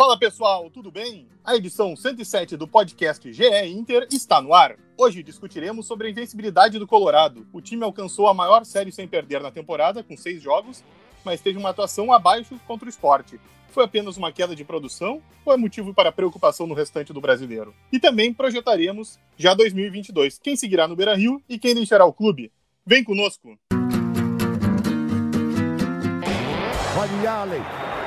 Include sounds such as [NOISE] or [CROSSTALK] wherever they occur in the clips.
Fala pessoal, tudo bem? A edição 107 do podcast GE Inter está no ar. Hoje discutiremos sobre a invencibilidade do Colorado. O time alcançou a maior série sem perder na temporada, com seis jogos, mas teve uma atuação abaixo contra o esporte. Foi apenas uma queda de produção ou é motivo para preocupação no restante do brasileiro? E também projetaremos já 2022, quem seguirá no Beira Rio e quem deixará o clube. Vem conosco! Olha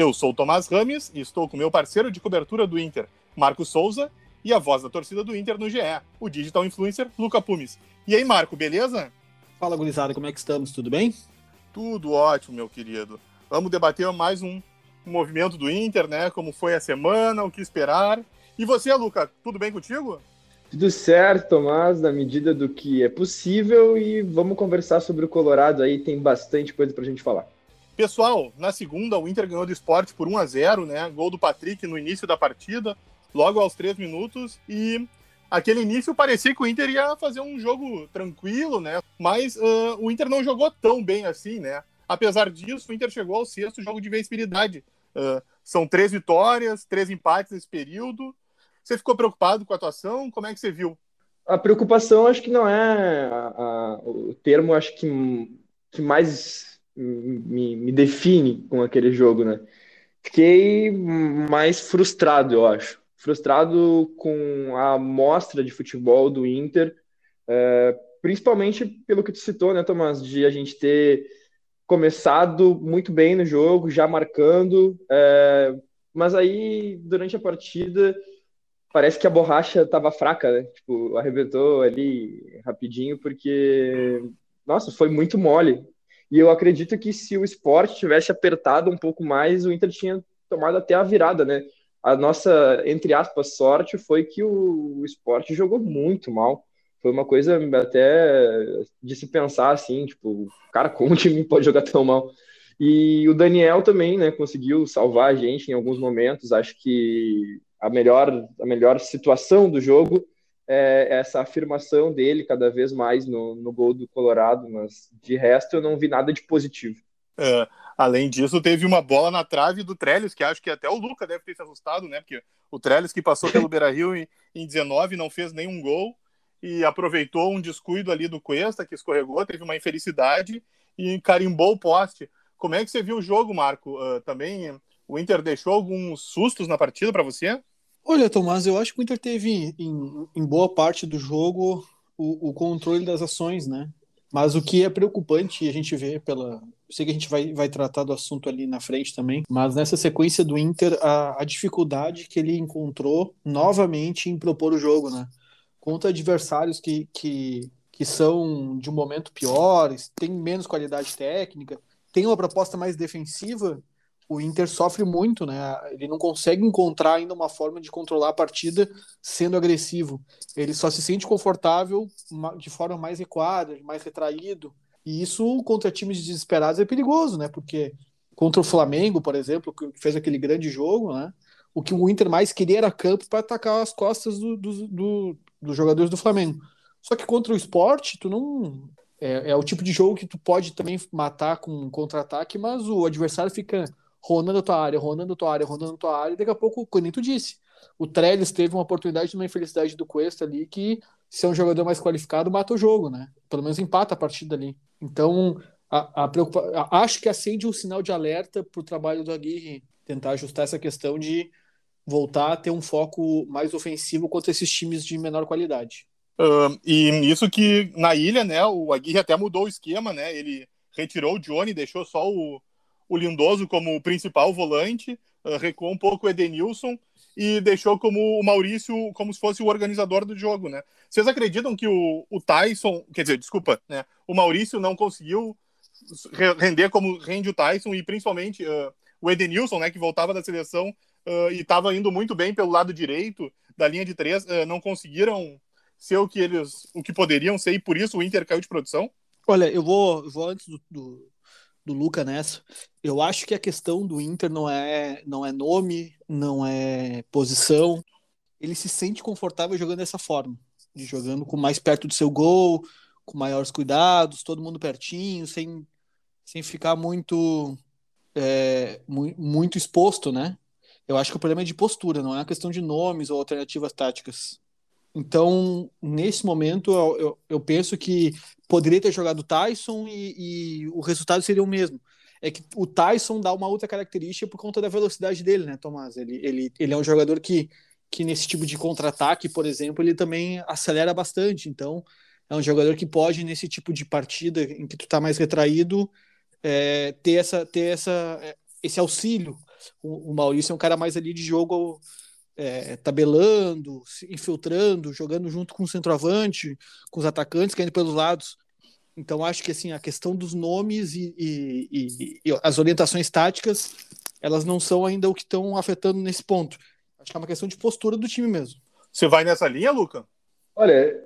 Eu sou o Tomás Rames e estou com meu parceiro de cobertura do Inter, Marco Souza, e a voz da torcida do Inter no GE, o digital influencer Luca Pumes. E aí, Marco, beleza? Fala, gurizada, como é que estamos? Tudo bem? Tudo ótimo, meu querido. Vamos debater mais um, um movimento do Inter, né? Como foi a semana, o que esperar. E você, Luca, tudo bem contigo? Tudo certo, Tomás, na medida do que é possível e vamos conversar sobre o Colorado aí, tem bastante coisa pra gente falar. Pessoal, na segunda, o Inter ganhou do esporte por 1 a 0 né? Gol do Patrick no início da partida, logo aos três minutos. E aquele início parecia que o Inter ia fazer um jogo tranquilo, né? Mas uh, o Inter não jogou tão bem assim, né? Apesar disso, o Inter chegou ao sexto jogo de vencibilidade. Uh, são três vitórias, três empates nesse período. Você ficou preocupado com a atuação? Como é que você viu? A preocupação acho que não é a, a, o termo acho que, que mais me, me define com aquele jogo, né? Fiquei mais frustrado, eu acho. Frustrado com a amostra de futebol do Inter, é, principalmente pelo que tu citou, né, Tomás, de a gente ter começado muito bem no jogo, já marcando, é, mas aí durante a partida parece que a borracha estava fraca, né? Tipo, arrebentou ali rapidinho, porque, nossa, foi muito mole. E eu acredito que se o esporte tivesse apertado um pouco mais, o Inter tinha tomado até a virada, né? A nossa, entre aspas, sorte foi que o, esporte jogou muito mal. Foi uma coisa até de se pensar assim, tipo, cara, como o time pode jogar tão mal? E o Daniel também, né, conseguiu salvar a gente em alguns momentos. Acho que a melhor, a melhor situação do jogo é, essa afirmação dele cada vez mais no, no gol do Colorado, mas de resto eu não vi nada de positivo. É, além disso, teve uma bola na trave do Trellis, que acho que até o Luca deve ter se assustado, né? Porque o Trellis que passou pelo Beira-Rio em, em 19 não fez nenhum gol e aproveitou um descuido ali do Cuesta, que escorregou, teve uma infelicidade e carimbou o poste. Como é que você viu o jogo, Marco? Uh, também o Inter deixou alguns sustos na partida para você? Olha, Tomás, eu acho que o Inter teve em, em boa parte do jogo o, o, controle das ações, né? Mas o que é preocupante, a gente vê pela. Eu sei que a gente vai, vai tratar do assunto ali na frente também, mas nessa sequência do Inter, a, a dificuldade que ele encontrou novamente em propor o jogo, né? Contra adversários que, que, que são de um momento piores, têm menos qualidade técnica, tem uma proposta mais defensiva, o Inter sofre muito, né? Ele não consegue encontrar ainda uma forma de controlar a partida sendo agressivo. Ele só se sente confortável de forma mais recuada, mais retraído. E isso contra times desesperados é perigoso, né? Porque contra o Flamengo, por exemplo, que fez aquele grande jogo, né? O que o Inter mais queria era campo para atacar as costas do, do, do, dos jogadores do Flamengo. Só que contra o esporte, tu não. É, é o tipo de jogo que tu pode também matar com um contra-ataque, mas o adversário fica rondando a tua área, rondando a tua área, rondando a tua área, e daqui a pouco, como tu disse, o Trellis teve uma oportunidade de uma infelicidade do Cuesta ali que, se é um jogador mais qualificado, mata o jogo, né? Pelo menos empata a partida ali. Então, a, a preocupa... acho que acende um sinal de alerta para o trabalho do Aguirre tentar ajustar essa questão de voltar a ter um foco mais ofensivo contra esses times de menor qualidade. E isso que na ilha, né, o Aguirre até mudou o esquema, né? Ele retirou o Johnny, deixou só o, o Lindoso como principal volante, uh, recuou um pouco o Edenilson e deixou como o Maurício como se fosse o organizador do jogo, né? Vocês acreditam que o, o Tyson, quer dizer, desculpa, né? O Maurício não conseguiu render como rende o Tyson e principalmente uh, o Edenilson, né, que voltava da seleção uh, e estava indo muito bem pelo lado direito da linha de três, uh, não conseguiram ser o que eles, o que poderiam ser e por isso o Inter caiu de produção? Olha, eu vou, vou antes do, do, do Luca nessa. Eu acho que a questão do Inter não é, não é nome, não é posição. Ele se sente confortável jogando dessa forma, de jogando com mais perto do seu gol, com maiores cuidados, todo mundo pertinho, sem, sem ficar muito, é, muito, muito exposto, né? Eu acho que o problema é de postura, não é uma questão de nomes ou alternativas táticas. Então, nesse momento, eu, eu, eu penso que poderia ter jogado o Tyson e, e, o resultado seria o mesmo. É que o Tyson dá uma outra característica por conta da velocidade dele, né, Tomás? Ele, ele, ele é um jogador que, que nesse tipo de contra-ataque, por exemplo, ele também acelera bastante. Então, é um jogador que pode, nesse tipo de partida em que tu tá mais retraído, é, ter, essa, ter essa, é, esse auxílio. O, o Maurício é um cara mais ali de jogo é, tabelando, se infiltrando, jogando junto com o centroavante, com os atacantes caindo pelos lados. Então acho que assim a questão dos nomes e, e, e, e as orientações táticas elas não são ainda o que estão afetando nesse ponto. Acho que é uma questão de postura do time mesmo. Você vai nessa linha, Luca? Olha,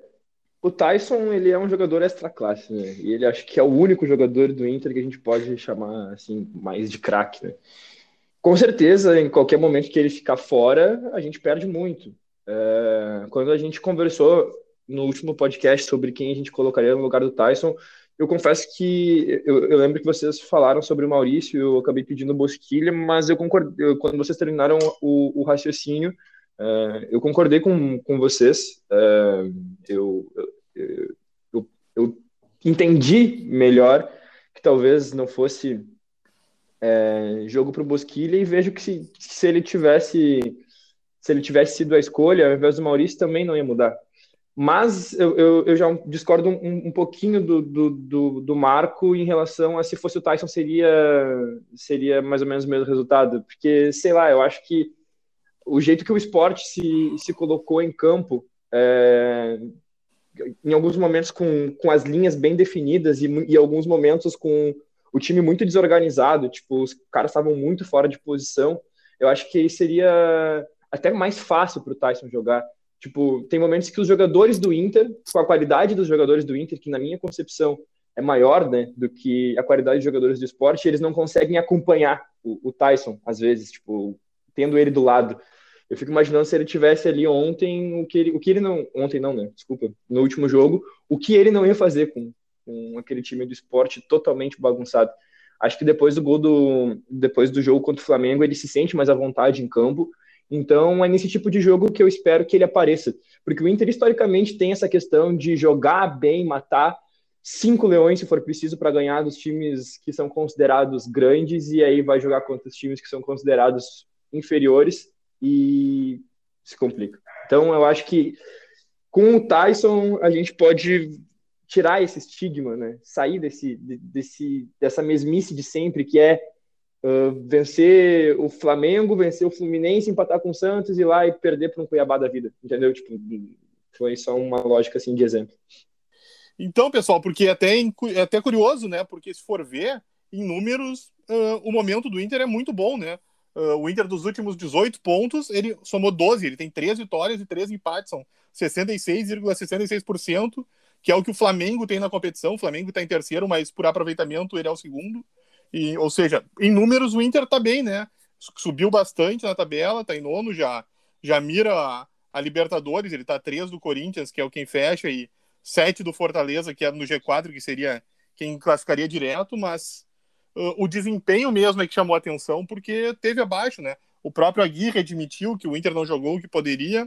o Tyson ele é um jogador extra classe, né? E ele acho que é o único jogador do Inter que a gente pode chamar assim mais de craque, né? Com certeza, em qualquer momento que ele ficar fora, a gente perde muito. É, quando a gente conversou no último podcast sobre quem a gente colocaria no lugar do Tyson, eu confesso que eu, eu lembro que vocês falaram sobre o Maurício, eu acabei pedindo Bosquilha, mas eu concordei, quando vocês terminaram o, o raciocínio, é, eu concordei com, com vocês. É, eu, eu, eu, eu entendi melhor que talvez não fosse é, jogo para o Bosquilha e vejo que se, se ele tivesse se ele tivesse sido a escolha, ao invés do Maurício, também não ia mudar. Mas eu, eu, eu já discordo um, um pouquinho do, do, do, do, Marco em relação a se fosse o Tyson seria, seria mais ou menos o mesmo resultado. Porque, sei lá, eu acho que o jeito que o esporte se, se colocou em campo, é, em alguns momentos com, com as linhas bem definidas e, e alguns momentos com o time muito desorganizado, tipo, os caras estavam muito fora de posição. Eu acho que seria até mais fácil para o Tyson jogar. Tipo, tem momentos que os jogadores do Inter, com a qualidade dos jogadores do Inter, que na minha concepção é maior, né, do que a qualidade de jogadores do esporte, eles não conseguem acompanhar o, o Tyson, às vezes, tipo, tendo ele do lado. Eu fico imaginando se ele tivesse ali ontem, o que ele, o que ele não. Ontem não, né? Desculpa. No último jogo, o que ele não ia fazer com, com aquele time do esporte totalmente bagunçado. Acho que depois do gol do depois do jogo contra o Flamengo, ele se sente mais à vontade em campo. Então é nesse tipo de jogo que eu espero que ele apareça, porque o Inter historicamente tem essa questão de jogar bem, matar cinco leões se for preciso para ganhar dos times que são considerados grandes e aí vai jogar contra os times que são considerados inferiores e se complica. Então eu acho que com o Tyson a gente pode tirar esse estigma, né? Sair desse, desse, dessa mesmice de sempre que é uh, vencer o Flamengo, vencer o Fluminense, empatar com o Santos e lá e perder para um Cuiabá da vida, entendeu? Tipo, foi só uma lógica assim de exemplo. Então, pessoal, porque até é até curioso, né? Porque se for ver em números, uh, o momento do Inter é muito bom, né? Uh, o Inter dos últimos 18 pontos, ele somou 12, ele tem 3 vitórias e 3 empates, são 66,66%. ,66%, que é o que o Flamengo tem na competição. O Flamengo está em terceiro, mas por aproveitamento ele é o segundo. E, ou seja, em números o Inter está bem, né? Subiu bastante na tabela, está em nono, já, já mira a, a Libertadores, ele está três do Corinthians, que é o quem fecha, e sete do Fortaleza, que é no G4, que seria quem classificaria direto, mas uh, o desempenho mesmo é que chamou a atenção, porque teve abaixo, né? O próprio Aguirre admitiu que o Inter não jogou o que poderia,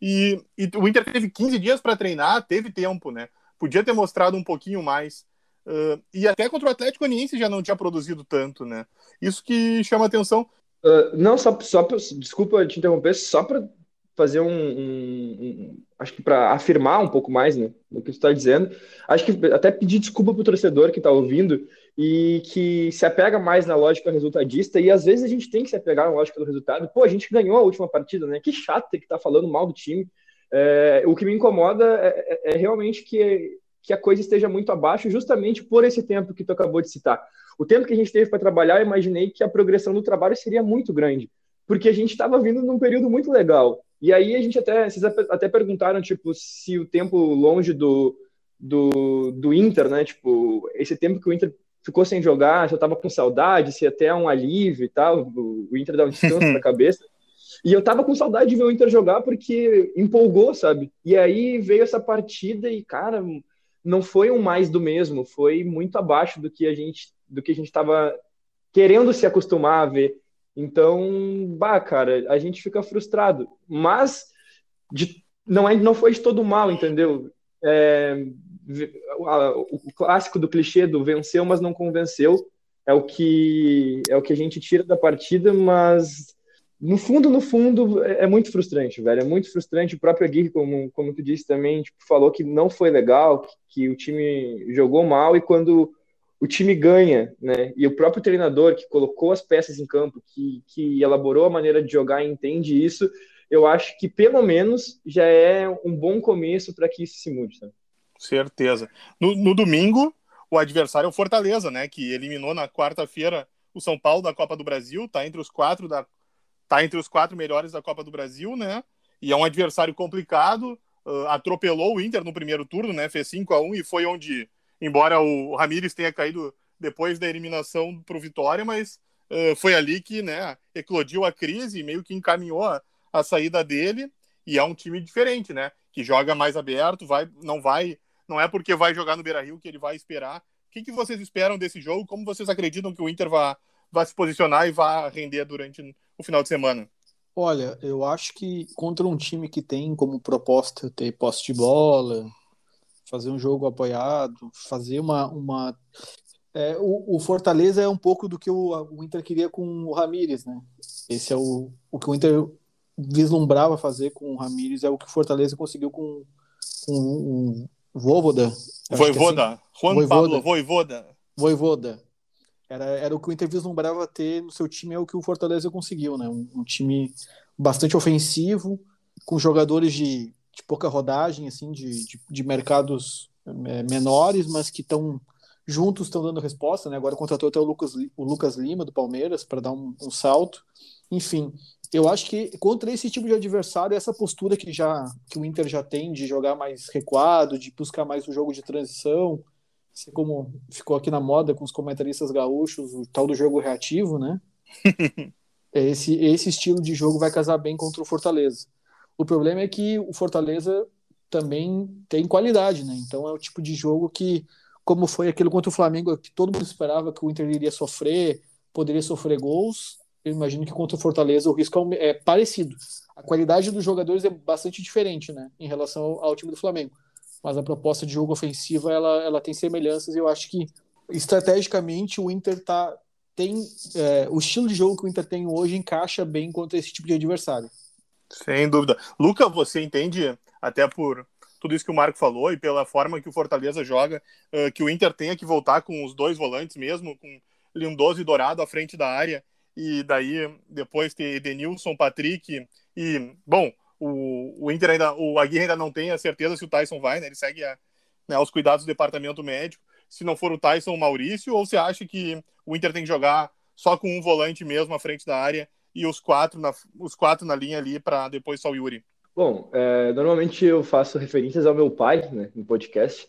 e, e o Inter teve 15 dias para treinar, teve tempo, né? Podia ter mostrado um pouquinho mais. Uh, e até contra o Atlético Goianiense já não tinha produzido tanto, né? Isso que chama atenção. Uh, não, só, só pra, desculpa te interromper, só para fazer um, um, um, acho que para afirmar um pouco mais, né, do que tu está dizendo, acho que até pedir desculpa pro torcedor que está ouvindo e que se apega mais na lógica resultadista, e às vezes a gente tem que se apegar na lógica do resultado. Pô, a gente ganhou a última partida, né? Que chato ter que estar tá falando mal do time. É, o que me incomoda é, é, é realmente que, que a coisa esteja muito abaixo, justamente por esse tempo que tu acabou de citar. o tempo que a gente teve para trabalhar, eu imaginei que a progressão do trabalho seria muito grande, porque a gente estava vindo num período muito legal. E aí a gente até, vocês até perguntaram, tipo, se o tempo longe do, do, do Inter, né, tipo, esse tempo que o Inter ficou sem jogar, já tava com saudade, se até um alívio e tal, o, o Inter dá um descanso na [LAUGHS] cabeça. E eu tava com saudade de ver o Inter jogar porque empolgou, sabe? E aí veio essa partida e, cara, não foi um mais do mesmo, foi muito abaixo do que a gente do que a gente tava querendo se acostumar a ver. Então, bah, cara, a gente fica frustrado. Mas de, não é não foi de todo mal, entendeu? É, o clássico do clichê do venceu, mas não convenceu, é o que é o que a gente tira da partida, mas no fundo, no fundo, é, é muito frustrante, velho. É muito frustrante. O próprio Aguirre, como, como tu disse também, tipo, falou que não foi legal, que, que, o time jogou mal e quando o time ganha, né? E o próprio treinador que colocou as peças em campo, que, que elaborou a maneira de jogar e entende isso, eu acho que pelo menos já é um bom começo para que isso se mude. Sabe? Certeza. No, no domingo, o adversário é o Fortaleza, né? Que eliminou na quarta-feira o São Paulo da Copa do Brasil, tá entre os quatro da tá entre os quatro melhores da Copa do Brasil, né? E é um adversário complicado. Uh, atropelou o Inter no primeiro turno, né? Fez 5 a 1 e foi onde, embora o Ramires tenha caído depois da eliminação para o Vitória, mas uh, foi ali que, né? Eclodiu a crise e meio que encaminhou a, a saída dele. E é um time diferente, né? Que joga mais aberto, vai, não vai não é porque vai jogar no Beira Rio que ele vai esperar. O que, que vocês esperam desse jogo? Como vocês acreditam que o Inter vai, vai se posicionar e vai render durante o final de semana? Olha, eu acho que contra um time que tem como proposta ter posse de bola, fazer um jogo apoiado, fazer uma. uma... É, o, o, Fortaleza é um pouco do que o, o, Inter queria com o Ramires, né? Esse é o, o que o Inter vislumbrava fazer com o Ramires, é o que o Fortaleza conseguiu com, com Voivoda. Voivoda. Assim. Juan Voivoda. Pablo Voivoda. Voivoda. Era, era o que o Inter vislumbrava ter no seu time, é o que o Fortaleza conseguiu, né? Um, um time bastante ofensivo, com jogadores de, de pouca rodagem, assim, de, de, de mercados é, menores, mas que estão juntos, estão dando resposta, né? Agora contratou até o Lucas, o Lucas Lima, do Palmeiras, para dar um, um salto. Enfim, eu acho que contra esse tipo de adversário, essa postura que já que o Inter já tem de jogar mais recuado, de buscar mais o jogo de transição, assim como ficou aqui na moda com os comentaristas gaúchos, o tal do jogo reativo, né? [LAUGHS] esse esse estilo de jogo vai casar bem contra o Fortaleza. O problema é que o Fortaleza também tem qualidade, né? Então é o tipo de jogo que, como foi aquele contra o Flamengo, que todo mundo esperava que o Inter iria sofrer, poderia sofrer gols, eu imagino que contra o Fortaleza o risco é, é parecido. A qualidade dos jogadores é bastante diferente, né, em relação ao, time do Flamengo. Mas a proposta de jogo ofensiva ela, ela tem semelhanças e eu acho que estrategicamente o Inter tá tem é, o estilo de jogo que o Inter tem hoje encaixa bem contra esse tipo de adversário. Sem dúvida. Luca, você entende até por tudo isso que o Marco falou e pela forma que o Fortaleza joga, uh, que o Inter tenha que voltar com os dois volantes mesmo, com Lindoso e Dourado à frente da área e daí depois ter Edenilson, Patrick e, bom, o, o Inter ainda, o Aguirre ainda não tem a certeza se o Tyson vai, né? Ele segue a, né, aos cuidados do departamento médico. Se não for o Tyson, o Maurício, ou você acha que o Inter tem que jogar só com um volante mesmo à frente da área e os quatro na, os quatro na linha ali para depois só o Yuri? Bom, é, normalmente eu faço referências ao meu pai, né, no podcast.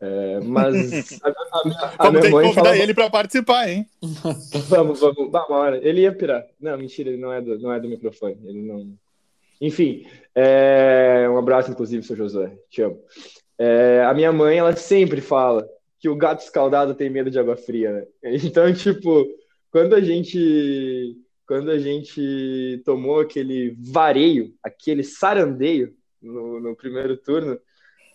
É, mas [LAUGHS] a, a, a vamos ter que convidar fala... ele para participar, hein? [LAUGHS] vamos, vamos, vamos, hora. Ele ia pirar. Não, mentira, ele não é do, não é do microfone. Ele não. Enfim, é... um abraço, inclusive, seu Josué. Te amo. É... A minha mãe, ela sempre fala que o gato escaldado tem medo de água fria, né? [LAUGHS] Então, tipo, quando a gente quando a gente tomou aquele vareio, aquele sarandeio no, no primeiro turno,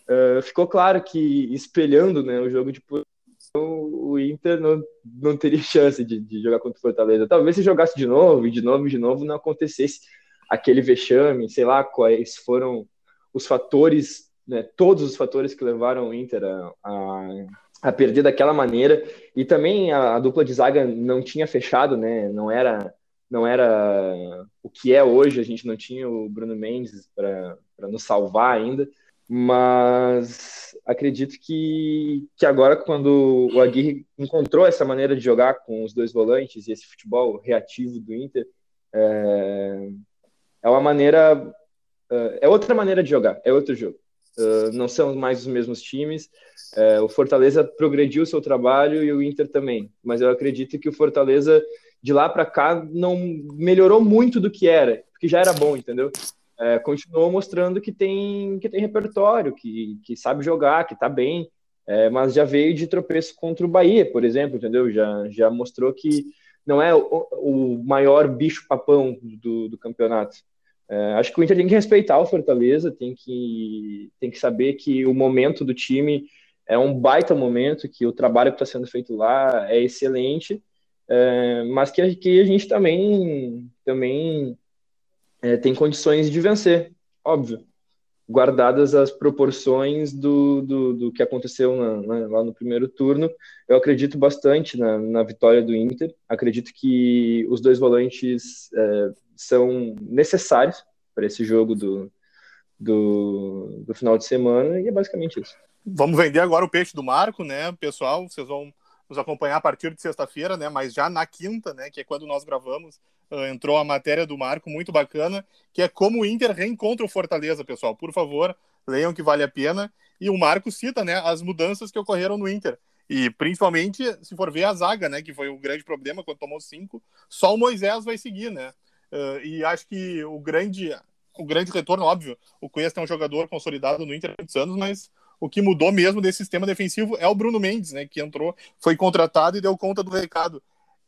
uh, ficou claro que espelhando né, o jogo de posição, o Inter não, não teria [LAUGHS] chance de, de jogar contra o Fortaleza. Talvez se jogasse de novo, e de novo, e de novo, não acontecesse aquele vexame, sei lá quais foram os fatores, né, todos os fatores que levaram o Inter a, a, a perder daquela maneira. E também a, a, dupla de zaga não tinha fechado, né, não era não era o que é hoje, a gente não tinha o Bruno Mendes para nos salvar ainda. Mas acredito que, que agora, quando o Aguirre encontrou essa maneira de jogar com os dois volantes e esse futebol reativo do Inter, é, é uma maneira. É, é outra maneira de jogar, é outro jogo. Uh, não são mais os mesmos times. Uh, o Fortaleza progrediu o seu trabalho e o Inter também. Mas eu acredito que o Fortaleza, de lá para cá, não melhorou muito do que era, porque já era bom, entendeu? Uh, continuou mostrando que tem, que tem repertório, que, que sabe jogar, que está bem, mas já veio de tropeço contra o Bahia, por exemplo, entendeu? Já, já mostrou que não é o, o maior bicho-papão do, do campeonato. É, acho que o Inter tem que respeitar o Fortaleza, tem que, tem que saber que o momento do time é um baita momento, que o trabalho que está sendo feito lá é excelente, é, mas que, que a gente também, também é, tem condições de vencer, óbvio, guardadas as proporções do, do, do que aconteceu na, na, lá no primeiro turno. Eu acredito bastante na, na vitória do Inter, acredito que os dois volantes é, são necessários para esse jogo do, do, do, final de semana, e é basicamente isso. Vamos vender agora o peixe do Marco, né, pessoal? Vocês vão nos acompanhar a partir de sexta-feira, né? Mas já na quinta, né? Que é quando nós gravamos, uh, entrou a matéria do Marco muito bacana, que é como o Inter reencontra o Fortaleza, pessoal. Por favor, leiam que vale a pena. E o Marco cita, né? As mudanças que ocorreram no Inter. E principalmente, se for ver a zaga, né? Que foi o grande problema quando tomou cinco. Só o Moisés vai seguir, né? Uh, e acho que o grande, o grande retorno, óbvio, o Cuesta é um jogador consolidado no Inter há muitos anos, mas o que mudou mesmo desse sistema defensivo é o Bruno Mendes, né, que entrou, foi contratado e deu conta do recado.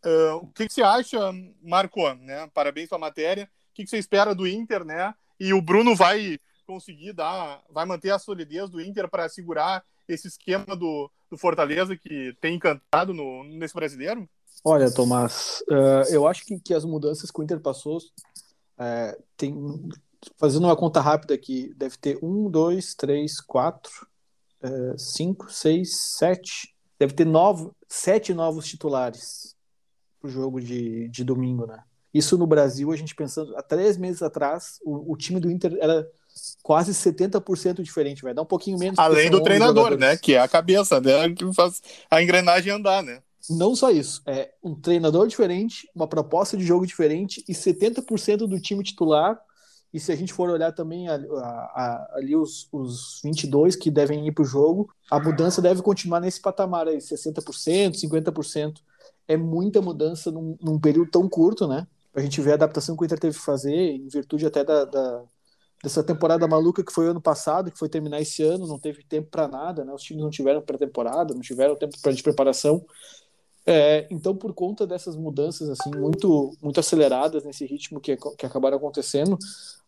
Uh, o que, que, você acha, Marco? Né? Parabéns pela matéria. O que, que, você espera do Inter, né? E o Bruno vai conseguir dar, vai manter a solidez do Inter para segurar esse esquema do, do Fortaleza que tem encantado no, nesse brasileiro? Olha, Tomás, uh, eu acho que, que as mudanças que o Inter passou uh, tem, fazendo uma conta rápida aqui, deve ter um, dois, três, quatro, uh, cinco, seis, sete, deve ter novo, sete novos titulares para o jogo de, de domingo, né? Isso no Brasil, a gente pensando, há três meses atrás, o, o time do Inter era quase 70% diferente, vai dar um pouquinho menos. Além do treinador, né? Que é a cabeça, né? Que faz a engrenagem andar, né? Não só isso, é um treinador diferente, uma proposta de jogo diferente e 70% do time titular. E se a gente for olhar também a, a, a, ali os, os 22 que devem ir para o jogo, a mudança deve continuar nesse patamar aí, 60%, 50%. É muita mudança num, num período tão curto, né? A gente ver a adaptação que o Inter teve que fazer, em virtude até da, da dessa temporada maluca que foi ano passado, que foi terminar esse ano, não teve tempo para nada, né? Os times não tiveram pré-temporada, não tiveram tempo de preparação. É, então, por conta dessas mudanças assim muito muito aceleradas nesse ritmo que, que acabaram acontecendo,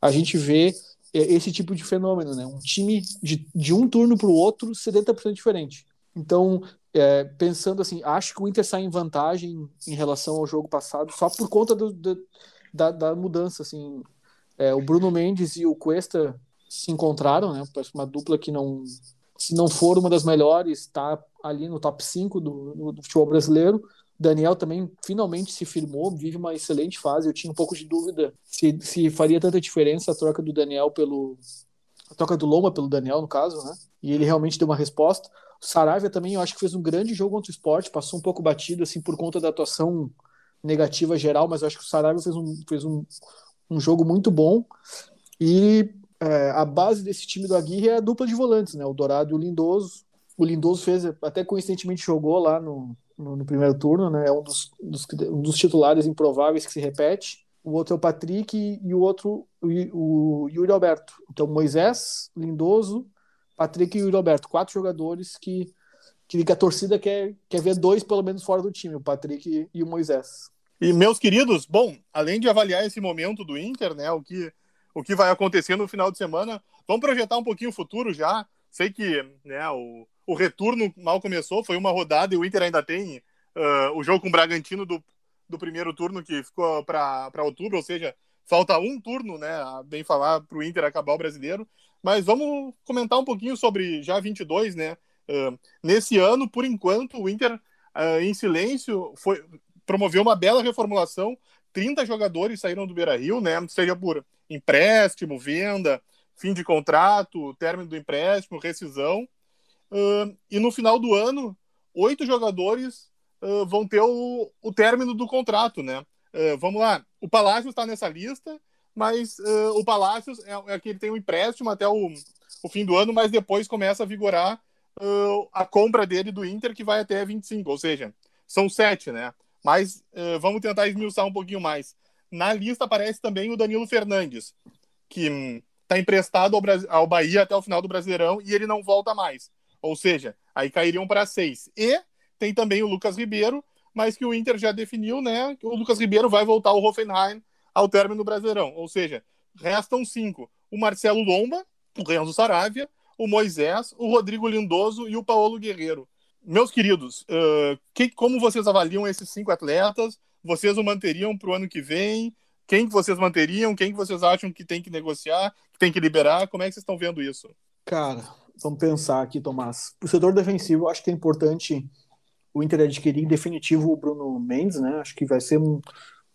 a gente vê é, esse tipo de fenômeno, né? Um time de, de um turno para o outro 70% diferente. Então, é, pensando assim, acho que o Inter sai em vantagem em relação ao jogo passado só por conta do, do, da, da, mudança. Assim, é, o Bruno Mendes e o Cuesta se encontraram, né? Parece uma dupla que não se não for uma das melhores, está ali no top 5 do, do, futebol brasileiro. Daniel também finalmente se firmou, vive uma excelente fase. Eu tinha um pouco de dúvida se, se faria tanta diferença a troca do Daniel pelo. a troca do Loma pelo Daniel, no caso, né? E ele realmente deu uma resposta. O Saravia também, eu acho que fez um grande jogo contra o esporte, passou um pouco batido, assim, por conta da atuação negativa geral, mas eu acho que o Saravia fez um, fez um, um jogo muito bom. E é, a base desse time do Aguirre é a dupla de volantes, né? O Dourado e o Lindoso. O Lindoso fez, até coincidentemente jogou lá no, no, no primeiro turno, né? É um dos, dos, um dos titulares improváveis que se repete. O outro é o Patrick e, o outro o, o Yuri Alberto. Então, Moisés, Lindoso, Patrick e Yuri Alberto. Quatro jogadores que, que a torcida quer, quer ver dois, pelo menos, fora do time. O Patrick e o Moisés. E, meus queridos, bom, além de avaliar esse momento do Inter, né? O que o que vai acontecer no final de semana. Vamos projetar um pouquinho o futuro já. Sei que né, o, o retorno mal começou, foi uma rodada e o Inter ainda tem uh, o jogo com o Bragantino do, do primeiro turno que ficou para outubro, ou seja, falta um turno, né, bem falar, para o Inter acabar o brasileiro. Mas vamos comentar um pouquinho sobre já 22, né? Uh, nesse ano, por enquanto, o Inter, uh, em silêncio, foi, promoveu uma bela reformulação. 30 jogadores saíram do Beira Rio, né? Seja por empréstimo, venda, fim de contrato, término do empréstimo, rescisão. Uh, e no final do ano, oito jogadores uh, vão ter o, o término do contrato, né? Uh, vamos lá, o Palácio está nessa lista, mas o Palácio é, é que ele tem um empréstimo até o, o fim do ano, mas depois começa a vigorar a compra dele do Inter, que vai até 25, ou seja, são sete, né? Mas vamos tentar esmiuçar um pouquinho mais. Na lista aparece também o Danilo Fernandes, que está emprestado ao, ao Bahia até o final do Brasileirão e ele não volta mais. Ou seja, aí cairiam para seis. E tem também o Lucas Ribeiro, mas que o Inter já definiu, né? Que o Lucas Ribeiro vai voltar ao Hoffenheim ao término do Brasileirão. Ou seja, restam cinco: o Marcelo Lomba, o Renzo Saravia, o Moisés, o Rodrigo Lindoso e o Paulo Guerreiro. Meus queridos, uh, que, como vocês avaliam esses cinco atletas? Vocês o manteriam para o ano que vem? Quem que vocês manteriam? Quem que vocês acham que tem que negociar, que tem que liberar? Como é que vocês estão vendo isso? Cara, vamos pensar aqui, Tomás. O setor defensivo, acho que é importante o Inter adquirir em definitivo o Bruno Mendes, né? Acho que vai ser um. um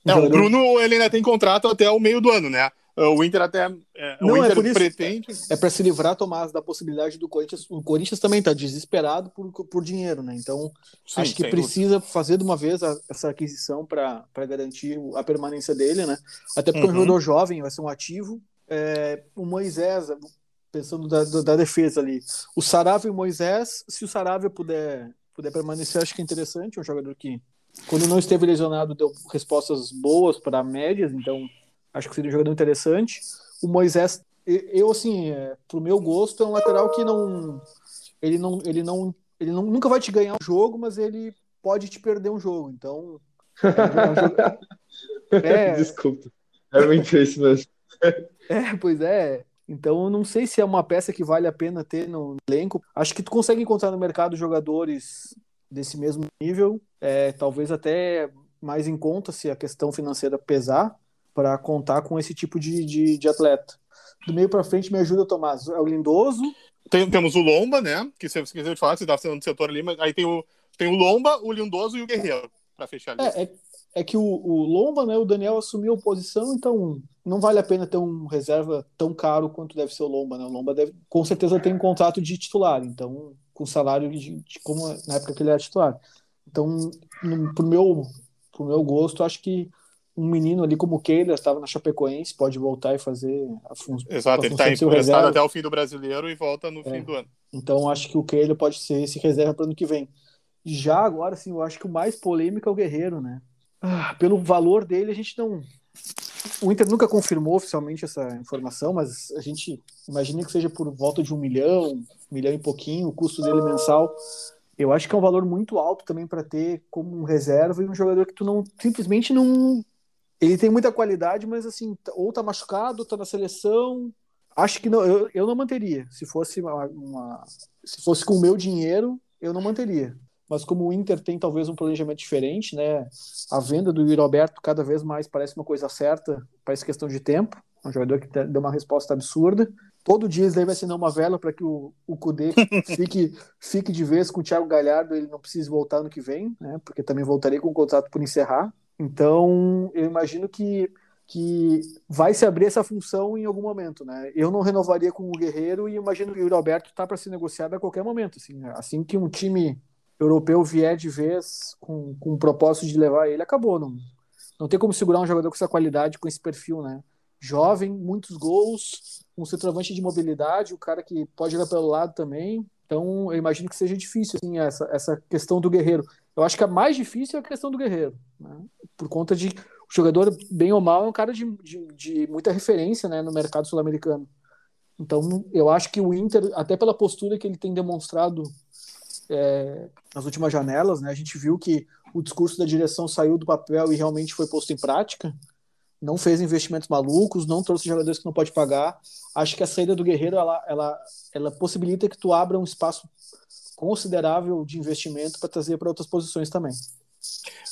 Não, jogador... o Bruno ele ainda tem contrato até o meio do ano, né? O Inter até. É, Não, o Inter é por isso, pretende. É para se livrar, Tomás, da possibilidade do Corinthians. O Corinthians também está desesperado por, por dinheiro, né? Então, Sim, acho que precisa dúvida. fazer de uma vez a, essa aquisição para garantir a permanência dele, né? Até porque uhum. é um jogador jovem, vai ser um ativo. É, o Moisés, pensando da, da, defesa ali. O Saravia e o Moisés, se o Saravia puder, puder permanecer, acho que é interessante. É um jogador que, quando não esteve lesionado, deu respostas boas para médias, então acho que seria um jogador interessante. O Moisés, eu, assim, é, pro meu gosto, é um lateral que não. Ele não. Ele não. Ele não, nunca vai te ganhar um jogo, mas ele pode te perder um jogo. Então. É um jogo... é... [LAUGHS] Desculpa. É muito isso mesmo. É, pois é. Então, eu não sei se é uma peça que vale a pena ter no elenco. Acho que tu consegue encontrar no mercado jogadores desse mesmo nível, é, talvez até mais em conta se a questão financeira pesar, para contar com esse tipo de, de, de atleta. Do meio para frente, me ajuda, Tomás. É o Lindoso. Tem, temos o Lomba, né? Que você esqueceu de falar, você estava no setor ali, mas aí tem o, tem o Lomba, o Lindoso e o Guerreiro, para fechar ali. É, é, é que o, o, Lomba, né, o Daniel assumiu a posição, então não vale a pena ter um reserva tão caro quanto deve ser o Lomba, né? O Lomba deve, com certeza tem um contrato de titular, então com salário de, de como na época que ele era titular. Então, no, pro meu pro meu gosto, acho que um menino ali como o Keylor estava na Chapecoense, pode voltar e fazer a, fun Exato, a ele está emprestado até o fim do brasileiro e volta no é. fim do ano. Então acho que o Keylor pode ser esse reserva para o ano que vem. Já agora, assim, eu acho que o mais polêmico é o Guerreiro, né? Ah, pelo valor dele, a gente não. O Inter nunca confirmou oficialmente essa informação, mas a gente imagina que seja por volta de um milhão, um milhão e pouquinho, o custo dele mensal. Eu acho que é um valor muito alto também para ter como um reserva e um jogador que tu não simplesmente não. Ele tem muita qualidade, mas assim, ou tá machucado, ou tá na seleção. Acho que não, eu, eu não manteria. Se fosse uma, uma se fosse com o meu dinheiro, eu não manteria mas como o Inter tem talvez um planejamento diferente, né? A venda do Yuri Alberto cada vez mais parece uma coisa certa, parece questão de tempo. É um jogador que deu uma resposta absurda. Todo dia ele vai assinar uma vela para que o, o Kudê [LAUGHS] fique, fique de vez com o Thiago Galhardo, ele não precise voltar no que vem, né? Porque também voltaria com o contrato por encerrar. Então, eu imagino que que vai se abrir essa função em algum momento, né? Eu não renovaria com o Guerreiro e imagino que o Yuri Alberto está para ser negociado a qualquer momento, assim, assim que um time europeu vier de vez com, com o propósito de levar ele, acabou. Não, não tem como segurar um jogador com essa qualidade, com esse perfil, né? Jovem, muitos gols, um centroavante de mobilidade, o cara que pode ir pelo lado também. Então, eu imagino que seja difícil assim, essa, essa questão do Guerreiro. Eu acho que a mais difícil é a questão do Guerreiro, né? por conta de o jogador, bem ou mal, é um cara de, de, de muita referência né, no mercado sul-americano. Então, eu acho que o Inter, até pela postura que ele tem demonstrado é, nas últimas janelas, né, a gente viu que o discurso da direção saiu do papel e realmente foi posto em prática. Não fez investimentos malucos, não trouxe jogadores que não pode pagar. Acho que a saída do Guerreiro ela, ela, ela possibilita que tu abra um espaço considerável de investimento para trazer para outras posições também.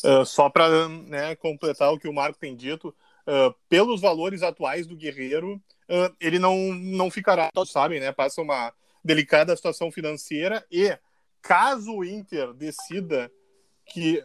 Uh, só para né, completar o que o Marco tem dito, uh, pelos valores atuais do Guerreiro, uh, ele não, não ficará, sabem, né? Passa uma delicada situação financeira e caso o Inter decida que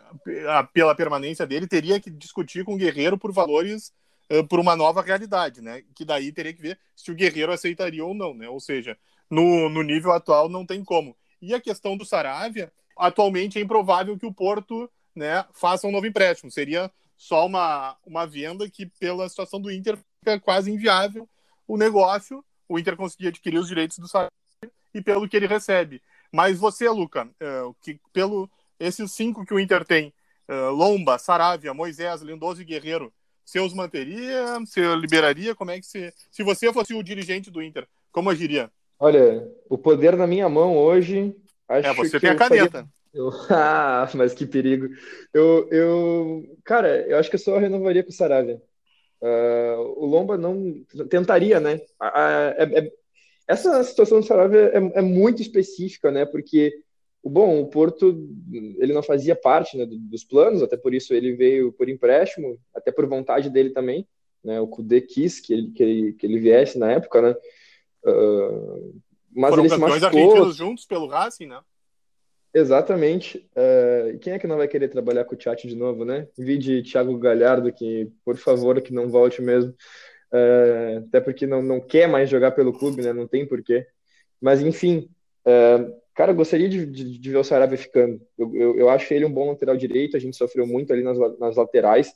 pela permanência dele teria que discutir com o Guerreiro por valores uh, por uma nova realidade, né? Que daí teria que ver se o Guerreiro aceitaria ou não, né? Ou seja, no, no nível atual não tem como. E a questão do Saravia, atualmente é improvável que o Porto né, faça um novo empréstimo. Seria só uma, uma venda que, pela situação do Inter, fica quase inviável o negócio. O Inter conseguir adquirir os direitos do Saravia e pelo que ele recebe. Mas você, Luca, uh, que pelo esses cinco que o Inter tem, uh, Lomba, Saravia, Moisés, Lindoso e Guerreiro, você os manteria? Você liberaria? Como é que você. Se você fosse o dirigente do Inter, como agiria? Olha, o poder na minha mão hoje. Acho é, você que tem a caneta. Faria... Eu... [LAUGHS] Ah, mas que perigo. Eu, eu, cara, eu acho que eu só renovaria com o Saravia. Uh, o Lomba não tentaria, né? Uh, é, é, essa situação do Saravia é, é, muito específica, né? Porque o bom, o Porto ele não fazia parte né, dos planos, até por isso ele veio por empréstimo, até por vontade dele também, né? O Kudê quis que ele, que ele, que ele viesse na época, né? Uh, mas Foram ele se machucou. juntos pelo Racing, né? Exatamente. Uh, quem é que não vai querer trabalhar com o chat de novo, né? de Thiago Galhardo, que, por favor, que não volte mesmo. Uh, até porque não, não quer mais jogar pelo clube, né? Não tem porquê. Mas, enfim, uh, cara, eu gostaria de, de, de, ver o Sarabia ficando. Eu, eu, eu, acho ele um bom lateral direito, a gente sofreu muito ali nas, nas laterais.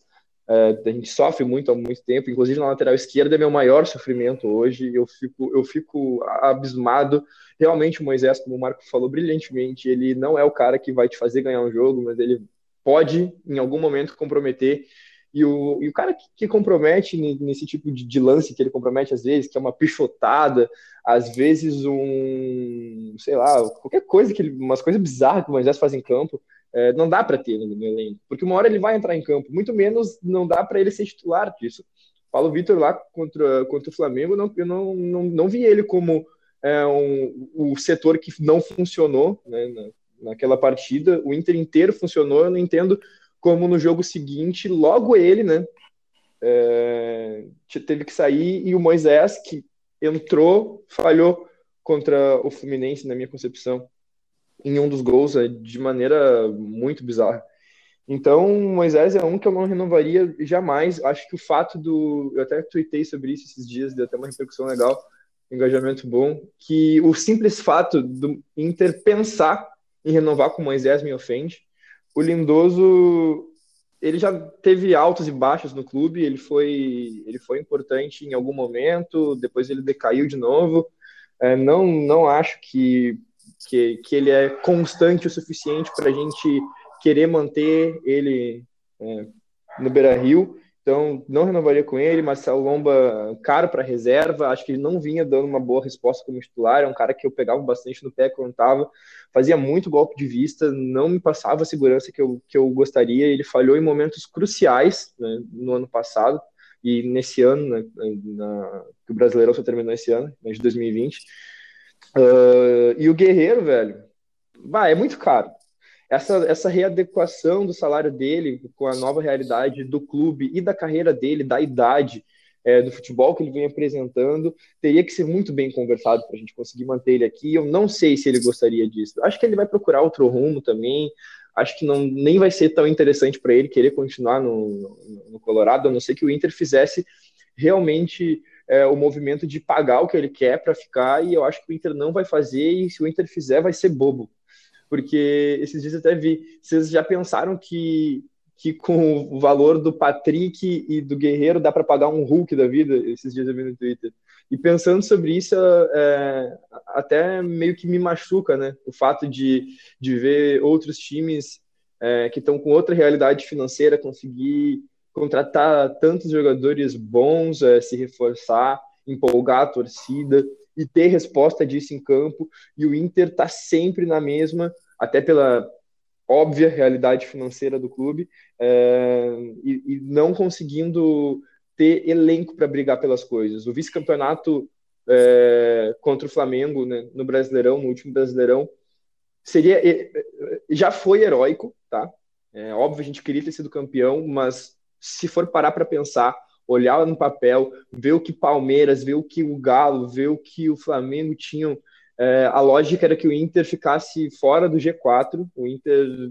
Uh, a gente sofre muito há muito tempo, inclusive na lateral esquerda é meu maior sofrimento hoje. Eu fico, eu fico abismado. Realmente, o Moisés, como o Marco falou brilhantemente, ele não é o cara que vai te fazer ganhar um jogo, mas ele pode, em algum momento, comprometer. E o, e o cara que, que compromete nesse tipo de, de, lance que ele compromete às vezes, que é uma pichotada, às vezes um, sei lá, qualquer coisa, que ele, umas coisas bizarras que o Moisés faz em campo, é, não dá para ter no, no elenco, porque uma hora ele vai entrar em campo, muito menos não dá para ele ser titular disso. Paulo Vitor lá contra, contra o Flamengo, não, eu não, não, não vi ele como é, um, o setor que não funcionou né, na, naquela partida. O Inter inteiro funcionou, eu não entendo como no jogo seguinte, logo ele, né, é, teve que sair e o Moisés, que entrou, falhou contra o Fluminense, na minha concepção em um dos gols é, de maneira muito bizarra. Então, Moisés é um que eu não renovaria jamais. Acho que o fato do. Eu até tuitei sobre isso esses dias, deu até uma repercussão legal, engajamento bom. Que o simples fato do Inter pensar em renovar com Moisés me ofende. O Lindoso, ele já teve altos e baixos no clube, ele foi, ele foi importante em algum momento, depois ele decaiu de novo. É, não, não acho que que, que ele é constante o suficiente para a gente querer manter ele é, no Beira Rio. Então, não renovaria com ele. Marcelo Lomba, caro para reserva. Acho que ele não vinha dando uma boa resposta como titular. É um cara que eu pegava bastante no pé quando estava. Fazia muito golpe de vista, não me passava a segurança que eu, que eu gostaria. Ele falhou em momentos cruciais né, no ano passado e nesse ano, né, na, que o Brasileirão só terminou esse ano, né, de 2020. Uh, e o Guerreiro, velho, vai, é muito caro. Essa, essa readequação do salário dele com a nova realidade do clube e da carreira dele, da idade, é, do futebol que ele vem apresentando, teria que ser muito bem conversado para a gente conseguir manter ele aqui. Eu não sei se ele gostaria disso. Acho que ele vai procurar outro rumo também. Acho que não, nem vai ser tão interessante para ele querer continuar no, no, no Colorado, a não ser que o Inter fizesse realmente é, o movimento de pagar o que ele quer para ficar, e eu acho que o Inter não vai fazer, e se o Inter fizer, vai ser bobo. Porque esses dias eu até vi, vocês já pensaram que, que com o valor do Patrick e do Guerreiro dá para pagar um Hulk da vida? Esses dias eu vi no Twitter. E pensando sobre isso, é, até meio que me machuca, né? O fato de, de ver outros times é, que estão com outra realidade financeira conseguir contratar tantos jogadores bons, é, se reforçar, empolgar a torcida e ter resposta disso em campo. E o Inter está sempre na mesma, até pela óbvia realidade financeira do clube, é, e, e, não conseguindo ter elenco para brigar pelas coisas. O vice-campeonato é, contra o Flamengo né, no Brasileirão, no último Brasileirão, seria já foi heróico, tá? É, óbvio, a gente queria ter sido campeão, mas se for parar para pensar, olhar no papel, ver o que Palmeiras, ver o que o Galo, ver o que o Flamengo tinham, é, a lógica era que o Inter ficasse fora do G4. O Inter,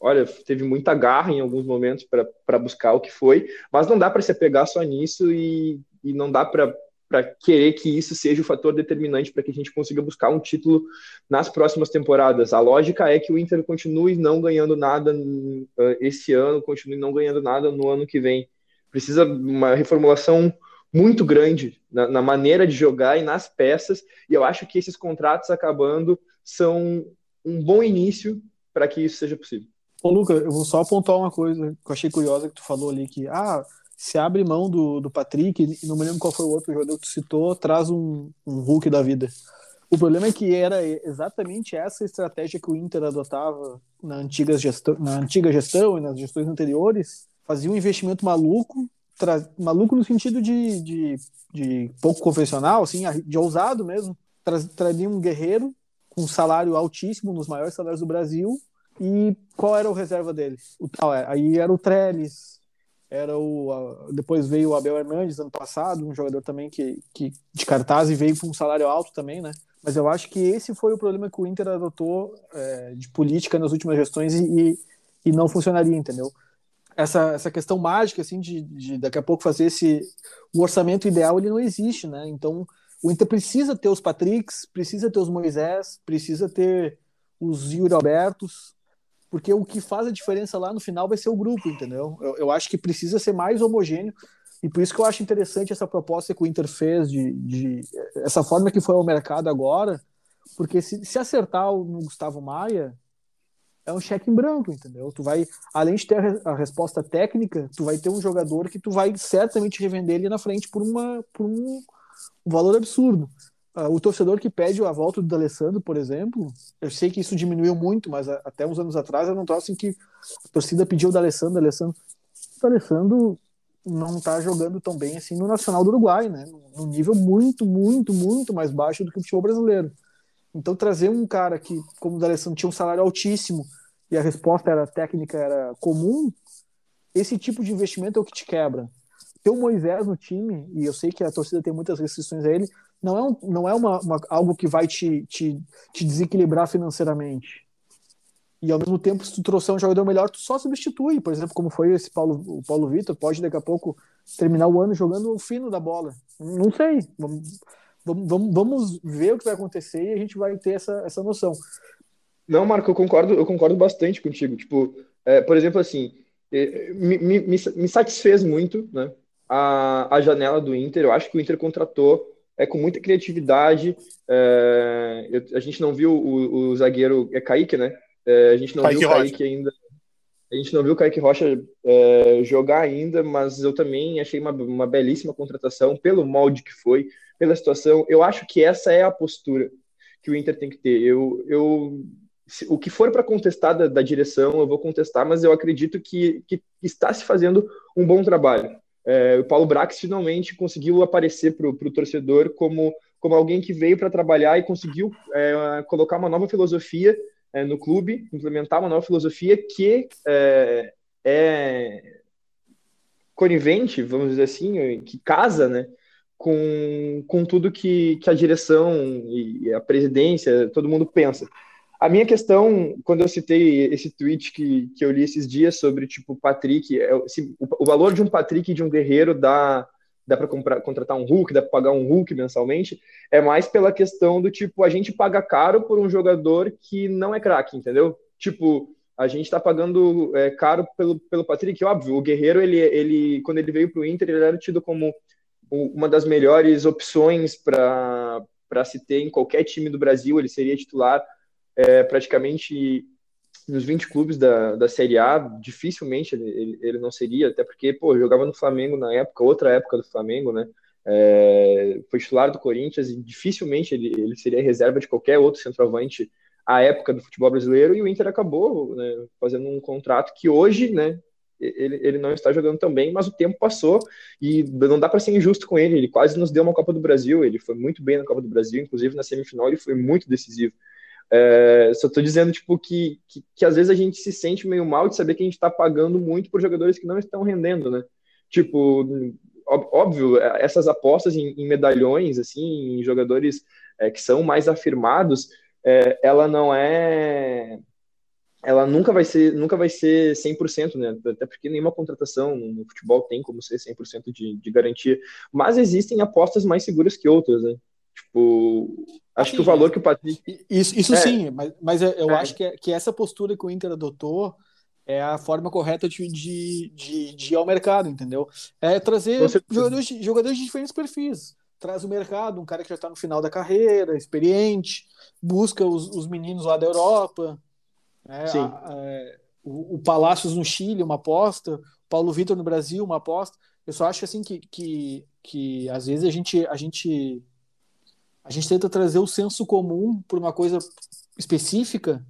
olha, teve muita garra em alguns momentos para buscar o que foi, mas não dá para se apegar só nisso e, e não dá para para querer que isso seja o fator determinante para que a gente consiga buscar um título nas próximas temporadas. A lógica é que o Inter continue não ganhando nada uh, esse ano, continue não ganhando nada no ano que vem. Precisa uma reformulação muito grande na, na maneira de jogar e nas peças, e eu acho que esses contratos acabando são um bom início para que isso seja possível. Ô, Luca, eu vou só apontar uma coisa que eu achei curiosa que tu falou ali, que ah, se abre mão do, do Patrick, não me lembro qual foi o outro jogador que tu citou, traz um, um Hulk da vida. O problema é que era exatamente essa estratégia que o Inter adotava na antiga gestão, na antiga gestão e nas gestões anteriores, fazia um investimento maluco, tra... maluco no sentido de, de, de, pouco convencional, assim, de ousado mesmo. Tra... Um guerreiro com um salário altíssimo, nos maiores salários do Brasil, e qual era o reserva dele? O, ah, aí era o Trellis, era o depois veio o Abel Hernandes ano passado, um jogador também que, que de cartaz e veio com um salário alto também, né? Mas eu acho que esse foi o problema que o Inter adotou é, de política nas últimas gestões e, e não funcionaria, entendeu? Essa, essa questão mágica, assim, de, de daqui a pouco fazer esse... O orçamento ideal, ele não existe, né? Então, o Inter precisa ter os Patricks, precisa ter os Moisés, precisa ter os Yuri Albertos, porque o que faz a diferença lá no final vai ser o grupo, entendeu? Eu, eu, acho que precisa ser mais homogêneo, e por isso que eu acho interessante essa proposta que o Inter fez, de, de essa forma que foi ao mercado agora, porque se, se acertar no Gustavo Maia, é um cheque em branco, entendeu? Tu vai, além de ter a, resposta técnica, tu vai ter um jogador que tu vai certamente revender ele na frente por, uma, por um, valor absurdo. Uh, o torcedor que pede a volta do D'Alessandro, por exemplo, eu sei que isso diminuiu muito, mas a, até uns anos atrás era um troço em que a torcida pediu o D'Alessandro, D'Alessandro. O D'Alessandro não está jogando tão bem assim no Nacional do Uruguai, né? Num nível muito, muito, muito mais baixo do que o futebol brasileiro. Então trazer um cara que, como o D'Alessandro, tinha um salário altíssimo e a resposta era técnica, era comum, esse tipo de investimento é o que te quebra. Ter o Moisés no time, e eu sei que a torcida tem muitas restrições a ele, não é, um, não é uma, uma, algo que vai te, te, te desequilibrar financeiramente. E ao mesmo tempo, se tu trouxer um jogador melhor, tu só substitui. Por exemplo, como foi esse Paulo, o Paulo Vitor, pode daqui a pouco terminar o ano jogando o fino da bola. Não sei. Vamos, vamos, vamos ver o que vai acontecer e a gente vai ter essa, essa noção. Não, Marco, eu concordo, eu concordo bastante contigo. Tipo, é, por exemplo, assim, é, me, me, me satisfez muito né, a, a janela do Inter. Eu acho que o Inter contratou é com muita criatividade. É, eu, a gente não viu o, o zagueiro, é Kaique, né? É, a gente não Kaique viu o Kaique Rocha. ainda. A gente não viu o Kaique Rocha é, jogar ainda, mas eu também achei uma, uma belíssima contratação pelo molde que foi, pela situação. Eu acho que essa é a postura que o Inter tem que ter. Eu, eu o que for para contestar da, da, direção, eu vou contestar, mas eu acredito que, que está se fazendo um bom trabalho é, o Paulo Brax finalmente conseguiu aparecer para o torcedor como, como alguém que veio para trabalhar e conseguiu é, colocar uma nova filosofia é, no clube, implementar uma nova filosofia que é, é conivente, vamos dizer assim, que casa, né, com, com tudo que, que a direção e a presidência, todo mundo pensa. A minha questão, quando eu citei esse tweet que, que eu li esses dias sobre, tipo, Patrick, é, se, o, o, valor de um Patrick e de um guerreiro dá, dá para contratar um Hulk, dá para pagar um Hulk mensalmente, é mais pela questão do tipo, a gente paga caro por um jogador que não é craque, entendeu? Tipo, a gente está pagando é, caro pelo, pelo Patrick, óbvio, o guerreiro, ele, ele quando ele veio para o Inter, ele era tido como uma das melhores opções para se ter em qualquer time do Brasil, ele seria titular é, praticamente nos 20 clubes da, da Série A, dificilmente ele, ele, ele, não seria, até porque, pô, jogava no Flamengo na época, outra época do Flamengo, né? É, foi titular do Corinthians e dificilmente ele, ele seria reserva de qualquer outro centroavante à época do futebol brasileiro, e o Inter acabou né, fazendo um contrato que hoje, né, ele, ele não está jogando tão bem, mas o tempo passou e não dá para ser injusto com ele. Ele quase nos deu uma Copa do Brasil, ele foi muito bem na Copa do Brasil, inclusive na semifinal ele foi muito decisivo. É, só estou dizendo tipo que, que, que, às vezes a gente se sente meio mal de saber que a gente está pagando muito por jogadores que não estão rendendo, né? Tipo, óbvio, essas apostas em, em medalhões, assim, em jogadores é, que são mais afirmados, é, ela não é ela nunca vai ser, nunca vai ser 100%, né? Até porque nenhuma contratação no futebol tem como ser 100% de, de garantia. Mas existem apostas mais seguras que outras, né? Tipo, acho sim, que o valor que o Patrick. Isso, isso é. sim, mas, mas eu é. acho que, que essa postura que o Inter adotou é a forma correta de, de, de, de ir ao mercado, entendeu? É trazer jogadores, jogadores de diferentes perfis. Traz o mercado, um cara que já está no final da carreira, experiente, busca os, os meninos lá da Europa, é, Sim. A, é, o, o Palácios no Chile, uma aposta. Paulo Vitor no Brasil, uma aposta. Eu só acho assim que, que, que às vezes a gente, a gente a gente tenta trazer o senso comum por uma coisa específica,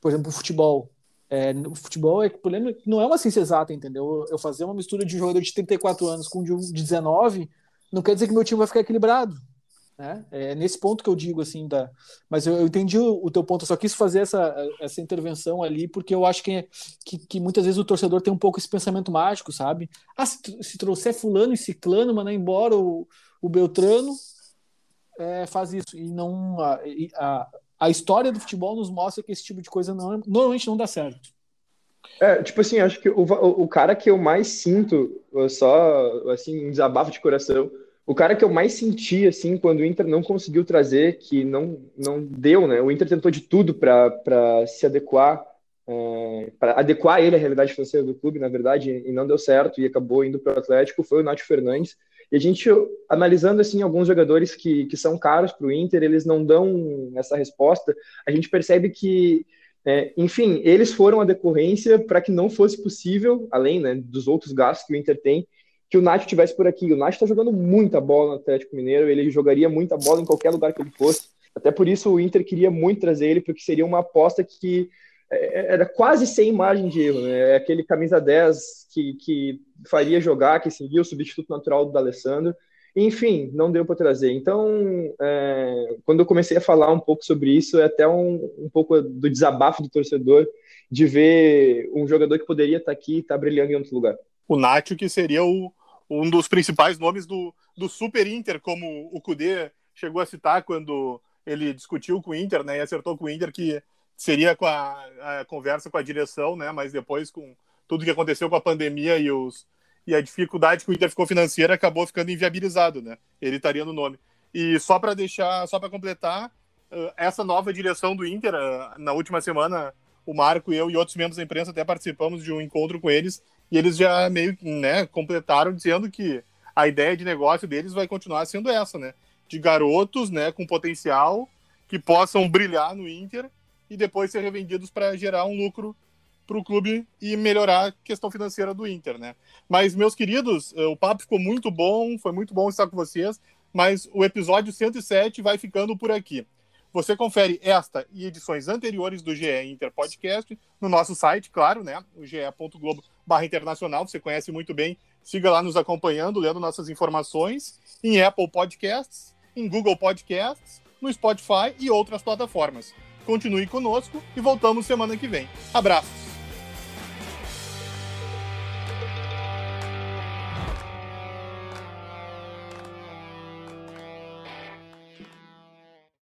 por exemplo, o futebol. É, o futebol é problema não é uma ciência exata, entendeu? Eu fazer uma mistura de um jogador de 34 anos com um de 19 não quer dizer que meu time vai ficar equilibrado. Né? É nesse ponto que eu digo assim, da... mas eu, eu entendi o, o, teu ponto, eu só quis fazer essa, essa intervenção ali, porque eu acho que, que, que, muitas vezes o torcedor tem um pouco esse pensamento mágico, sabe? Ah, se, se trouxer fulano e ciclano, mandar embora o, o Beltrano, é, faz isso. E não a, a, a, história do futebol nos mostra que esse tipo de coisa não, normalmente não dá certo. É, tipo assim, acho que o, o cara que eu mais sinto, só assim, um desabafo de coração, o cara que eu mais senti, assim, quando o Inter não conseguiu trazer, que não, não deu, né? O Inter tentou de tudo para se adequar, é, para adequar ele à realidade financeira do clube, na verdade, e não deu certo e acabou indo para o Atlético, foi o Nath Fernandes. E a gente, analisando, assim, alguns jogadores que, que são caros para o Inter, eles não dão essa resposta, a gente percebe que é, enfim, eles foram a decorrência para que não fosse possível, além né, dos outros gastos que o Inter tem, que o Nath estivesse por aqui. O Nath está jogando muita bola no Atlético Mineiro, ele jogaria muita bola em qualquer lugar que ele fosse. Até por isso o Inter queria muito trazer ele, porque seria uma aposta que era quase sem imagem de erro, né? É aquele camisa 10 que, que faria jogar, que seria o substituto natural do D'Alessandro. Enfim, não deu para trazer. Então, é, quando eu comecei a falar um pouco sobre isso, é até um, um pouco do desabafo do torcedor de ver um jogador que poderia estar aqui e estar tá brilhando em outro lugar o Nacho, que seria o, um dos principais nomes do, do Super Inter, como o Cudê chegou a citar quando ele discutiu com o Inter, né, e acertou com o Inter que seria com a, a conversa com a direção, né, mas depois com tudo que aconteceu com a pandemia e, os, e a dificuldade que o Inter ficou financeira, acabou ficando inviabilizado, né, ele estaria no nome. E só para deixar, só para completar, essa nova direção do Inter, na última semana, o Marco, eu e outros membros da imprensa até participamos de um encontro com eles e eles já meio que né, completaram dizendo que a ideia de negócio deles vai continuar sendo essa, né? De garotos né, com potencial que possam brilhar no Inter e depois ser revendidos para gerar um lucro para o clube e melhorar a questão financeira do Inter, né? Mas, meus queridos, eh, o papo ficou muito bom, foi muito bom estar com vocês, mas o episódio 107 vai ficando por aqui. Você confere esta e edições anteriores do GE Inter Podcast no nosso site, claro, né? O ge.globo barra internacional, você conhece muito bem. Siga lá nos acompanhando, lendo nossas informações em Apple Podcasts, em Google Podcasts, no Spotify e outras plataformas. Continue conosco e voltamos semana que vem. Abraços!